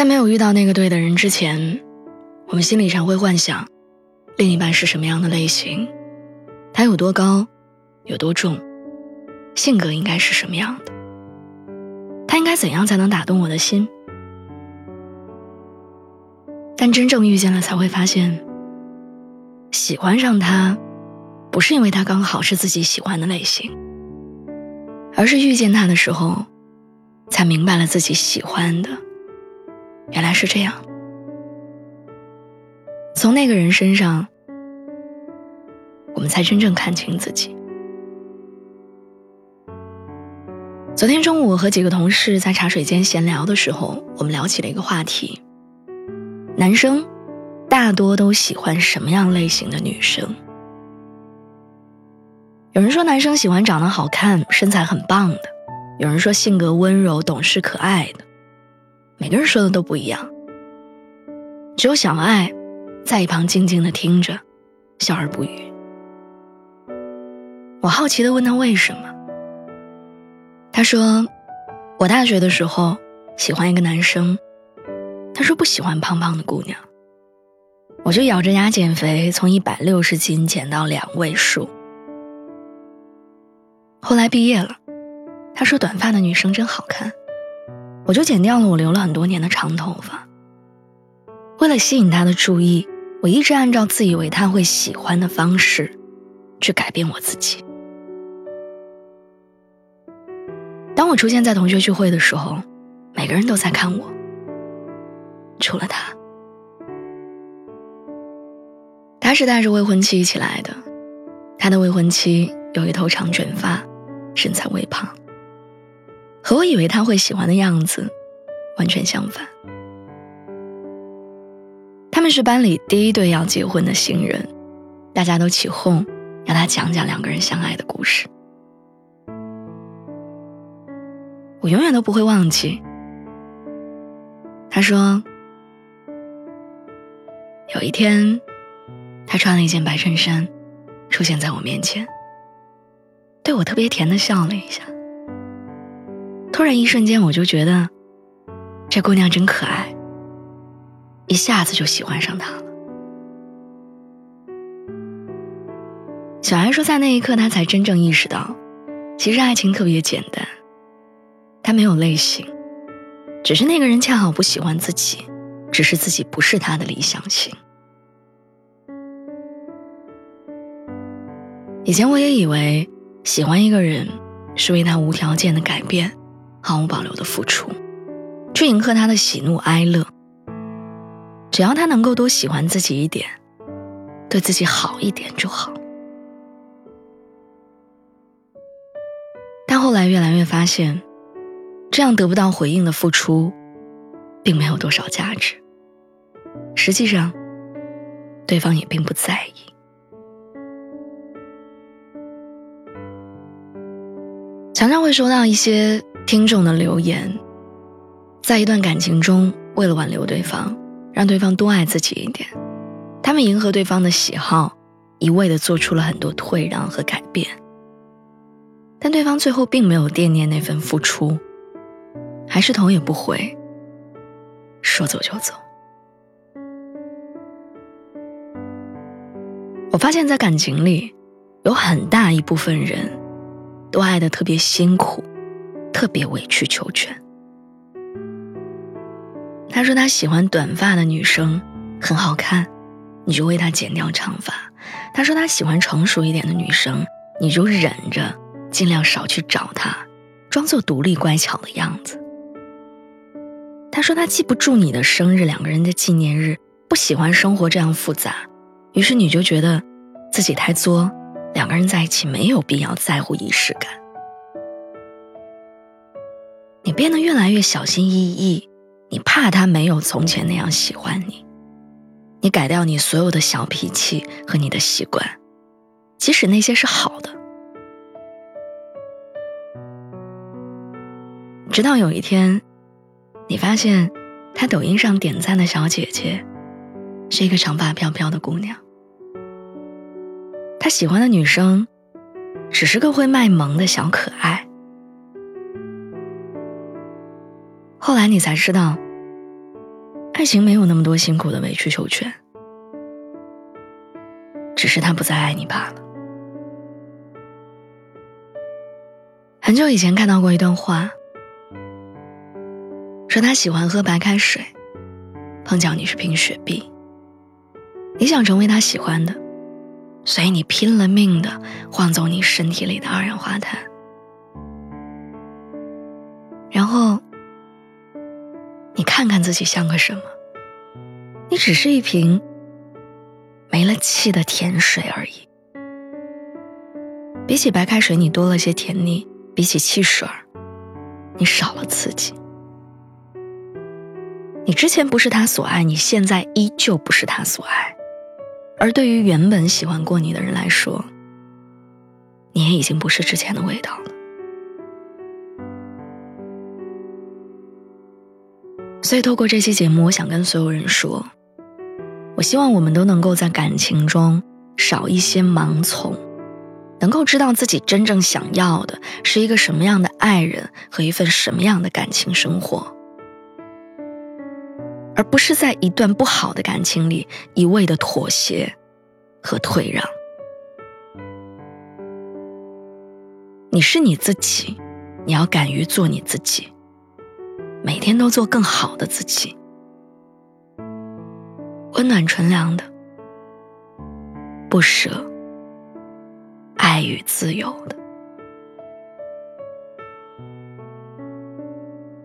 在没有遇到那个对的人之前，我们心里常会幻想，另一半是什么样的类型，他有多高，有多重，性格应该是什么样的，他应该怎样才能打动我的心？但真正遇见了，才会发现，喜欢上他，不是因为他刚好是自己喜欢的类型，而是遇见他的时候，才明白了自己喜欢的。原来是这样。从那个人身上，我们才真正看清自己。昨天中午我和几个同事在茶水间闲聊的时候，我们聊起了一个话题：男生大多都喜欢什么样类型的女生？有人说男生喜欢长得好看、身材很棒的；有人说性格温柔、懂事可爱的。每个人说的都不一样，只有小爱在一旁静静的听着，笑而不语。我好奇的问他为什么，他说：“我大学的时候喜欢一个男生，他说不喜欢胖胖的姑娘，我就咬着牙减肥，从一百六十斤减到两位数。后来毕业了，他说短发的女生真好看。”我就剪掉了我留了很多年的长头发。为了吸引他的注意，我一直按照自以为他会喜欢的方式，去改变我自己。当我出现在同学聚会的时候，每个人都在看我，除了他。他是带着未婚妻一起来的，他的未婚妻有一头长卷发，身材微胖。和我以为他会喜欢的样子完全相反。他们是班里第一对要结婚的新人，大家都起哄，要他讲讲两个人相爱的故事。我永远都不会忘记。他说，有一天，他穿了一件白衬衫，出现在我面前，对我特别甜的笑了一下。突然，一瞬间，我就觉得这姑娘真可爱，一下子就喜欢上她了。小艾说，在那一刻，她才真正意识到，其实爱情特别简单，它没有类型，只是那个人恰好不喜欢自己，只是自己不是他的理想型。以前我也以为，喜欢一个人是为他无条件的改变。毫无保留的付出，去迎合他的喜怒哀乐。只要他能够多喜欢自己一点，对自己好一点就好。但后来越来越发现，这样得不到回应的付出，并没有多少价值。实际上，对方也并不在意。常常会收到一些。听众的留言，在一段感情中，为了挽留对方，让对方多爱自己一点，他们迎合对方的喜好，一味的做出了很多退让和改变。但对方最后并没有惦念那份付出，还是头也不回，说走就走。我发现，在感情里，有很大一部分人，都爱的特别辛苦。特别委曲求全。他说他喜欢短发的女生，很好看，你就为他剪掉长发。他说他喜欢成熟一点的女生，你就忍着，尽量少去找他，装作独立乖巧的样子。他说他记不住你的生日，两个人的纪念日，不喜欢生活这样复杂，于是你就觉得自己太作，两个人在一起没有必要在乎仪式感。你变得越来越小心翼翼，你怕他没有从前那样喜欢你。你改掉你所有的小脾气和你的习惯，即使那些是好的。直到有一天，你发现他抖音上点赞的小姐姐是一个长发飘飘的姑娘，他喜欢的女生只是个会卖萌的小可爱。后来你才知道。爱情没有那么多辛苦的委曲求全，只是他不再爱你罢了。很久以前看到过一段话，说他喜欢喝白开水，碰巧你是瓶雪碧，你想成为他喜欢的，所以你拼了命的晃走你身体里的二氧化碳，然后。你看看自己像个什么？你只是一瓶没了气的甜水而已。比起白开水，你多了些甜腻；比起汽水儿，你少了刺激。你之前不是他所爱，你现在依旧不是他所爱。而对于原本喜欢过你的人来说，你也已经不是之前的味道了。所以，透过这期节目，我想跟所有人说，我希望我们都能够在感情中少一些盲从，能够知道自己真正想要的是一个什么样的爱人和一份什么样的感情生活，而不是在一段不好的感情里一味的妥协和退让。你是你自己，你要敢于做你自己。每天都做更好的自己，温暖纯良的，不舍，爱与自由的。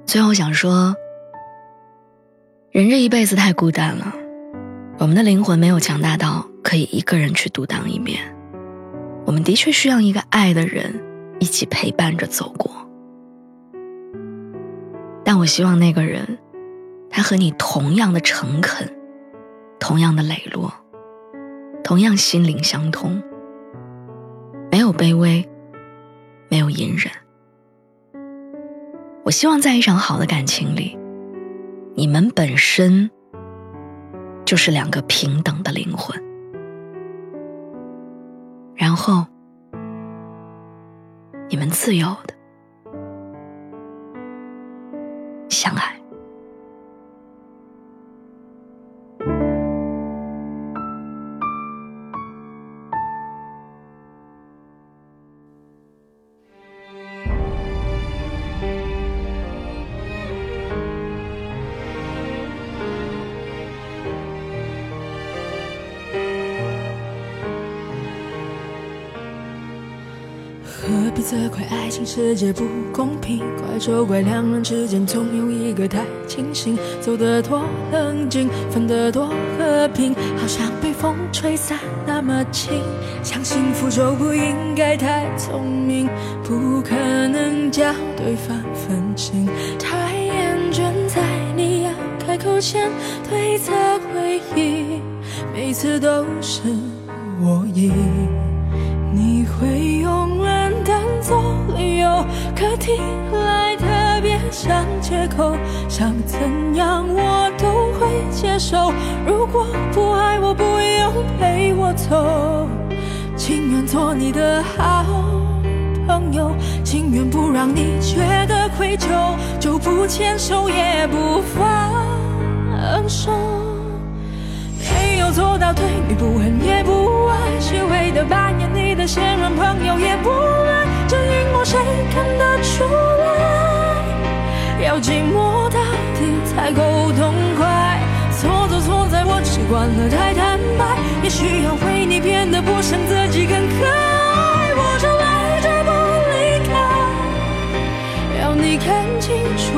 最后想说，人这一辈子太孤单了，我们的灵魂没有强大到可以一个人去独当一面，我们的确需要一个爱的人一起陪伴着走过。但我希望那个人，他和你同样的诚恳，同样的磊落，同样心灵相通，没有卑微，没有隐忍。我希望在一场好的感情里，你们本身就是两个平等的灵魂，然后你们自由的。责怪爱情世界不公平？怪就怪两人之间总有一个太清醒，走得多冷静，分得多和平，好像被风吹散那么轻。想幸福就不应该太聪明，不可能叫对方分心。太厌倦在你要开口前推测回忆，每次都是我赢。你会用冷淡做理由，可听来特别像借口。想怎样我都会接受。如果不爱我，不用陪我走，情愿做你的好朋友，情愿不让你觉得愧疚，就不牵手也不放手。要做到对你不恨也不爱，虚伪的扮演你的现任朋友也不赖，这荧幕谁看得出来？要寂寞到底才够痛快。错就错在我习惯了太坦白，也需要为你变得不像自己更可爱。我就赖着不离开，要你看清楚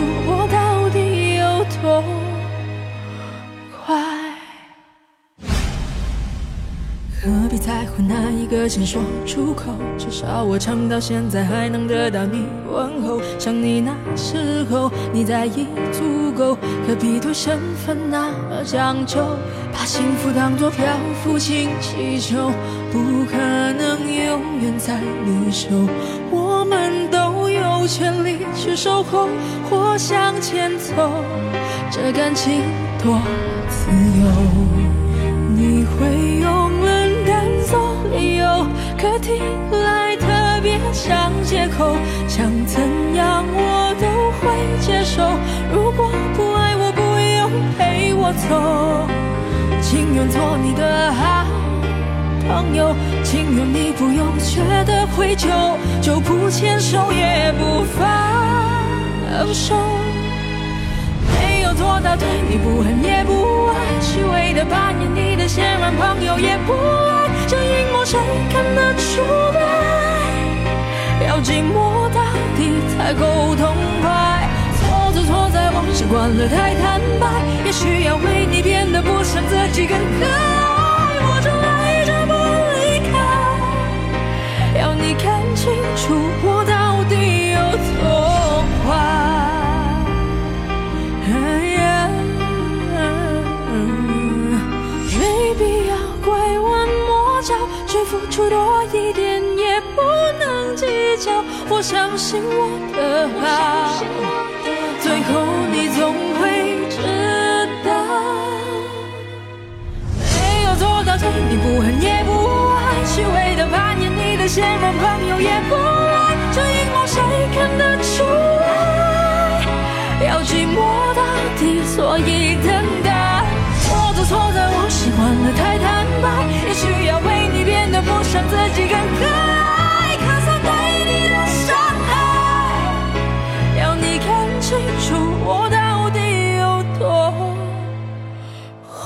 何必在乎会哪一个先说出口？至少我唱到现在还能得到你问候。想你那时候，你在意足够，何必对身份那么讲究，把幸福当作漂浮氢气球，不可能永远在你手。我们都有权利去守候或向前走，这感情多自由。你会用，可听来特别像借口。想怎样我都会接受。如果不爱我，不用陪我走，情愿做你的好朋友，情愿你不用觉得愧疚，就不牵手也不放手。没有做到对你不恨也不爱，虚伪的扮演你的现任朋友也不爱，这阴谋谁看得出来？要寂寞到底才够痛快。错就错在我习惯了太坦白，也需要为你变得不像自己更可。只付出多一点也不能计较，我相信我的好，最后你总会知道。没有做到对你不恨也不爱，虚伪的扮演你的现任朋友也不爱，这阴谋谁看得出来？要寂寞到底，所以等待。错就错在，我习惯了太坦白。两个爱，靠在对你的伤害，要你看清楚我到底有多坏。